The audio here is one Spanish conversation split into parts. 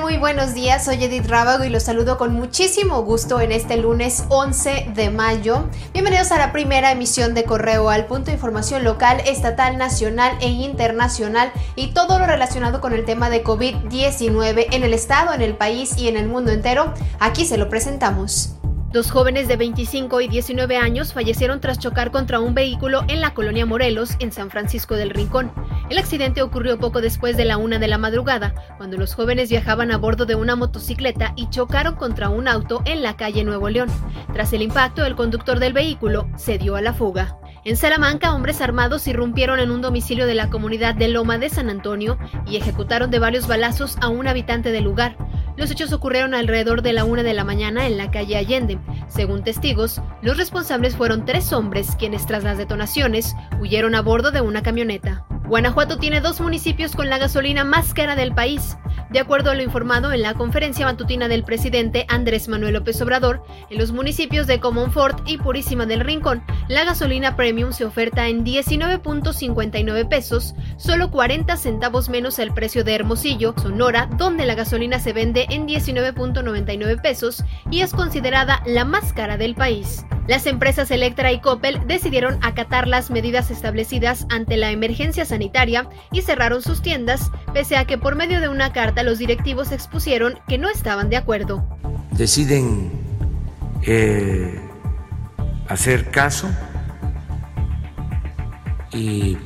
Muy buenos días, soy Edith Rábago y los saludo con muchísimo gusto en este lunes 11 de mayo. Bienvenidos a la primera emisión de Correo al Punto Información Local, Estatal, Nacional e Internacional y todo lo relacionado con el tema de COVID-19 en el Estado, en el país y en el mundo entero. Aquí se lo presentamos. Dos jóvenes de 25 y 19 años fallecieron tras chocar contra un vehículo en la colonia Morelos, en San Francisco del Rincón. El accidente ocurrió poco después de la una de la madrugada, cuando los jóvenes viajaban a bordo de una motocicleta y chocaron contra un auto en la calle Nuevo León. Tras el impacto, el conductor del vehículo se dio a la fuga. En Salamanca, hombres armados irrumpieron en un domicilio de la comunidad de Loma de San Antonio y ejecutaron de varios balazos a un habitante del lugar. Los hechos ocurrieron alrededor de la una de la mañana en la calle Allende. Según testigos, los responsables fueron tres hombres quienes tras las detonaciones huyeron a bordo de una camioneta. Guanajuato tiene dos municipios con la gasolina más cara del país. De acuerdo a lo informado en la conferencia matutina del presidente Andrés Manuel López Obrador, en los municipios de Comonfort y Purísima del Rincón, la gasolina premium se oferta en 19.59 pesos, solo 40 centavos menos el precio de Hermosillo, Sonora, donde la gasolina se vende en 19.99 pesos y es considerada la más cara del país. Las empresas Electra y Coppel decidieron acatar las medidas establecidas ante la emergencia sanitaria y cerraron sus tiendas, pese a que por medio de una carta los directivos expusieron que no estaban de acuerdo. Deciden eh, hacer caso y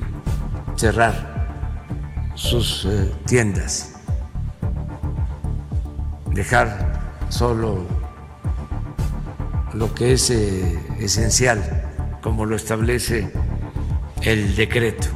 cerrar sus eh, tiendas, dejar solo lo que es eh, esencial, como lo establece el decreto.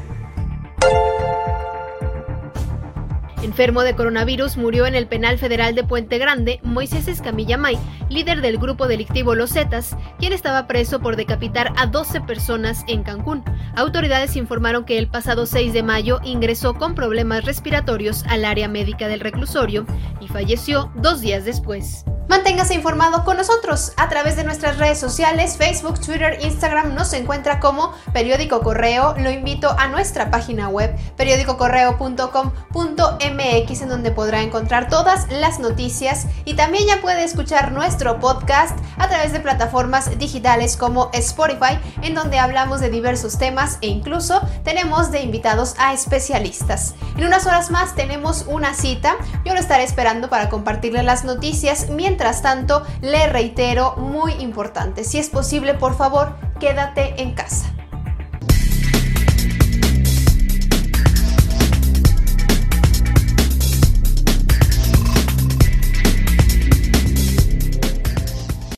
Enfermo de coronavirus murió en el penal federal de Puente Grande Moisés Escamilla May, líder del grupo delictivo Los Zetas, quien estaba preso por decapitar a 12 personas en Cancún. Autoridades informaron que el pasado 6 de mayo ingresó con problemas respiratorios al área médica del reclusorio y falleció dos días después. Manténgase informado con nosotros a través de nuestras redes sociales, Facebook, Twitter, Instagram, nos encuentra como Periódico Correo. Lo invito a nuestra página web, periódicocorreo.com.mx, en donde podrá encontrar todas las noticias y también ya puede escuchar nuestro podcast a través de plataformas digitales como Spotify, en donde hablamos de diversos temas e incluso tenemos de invitados a especialistas. En unas horas más tenemos una cita, yo lo estaré esperando para compartirle las noticias mientras Mientras tanto, le reitero, muy importante, si es posible, por favor, quédate en casa.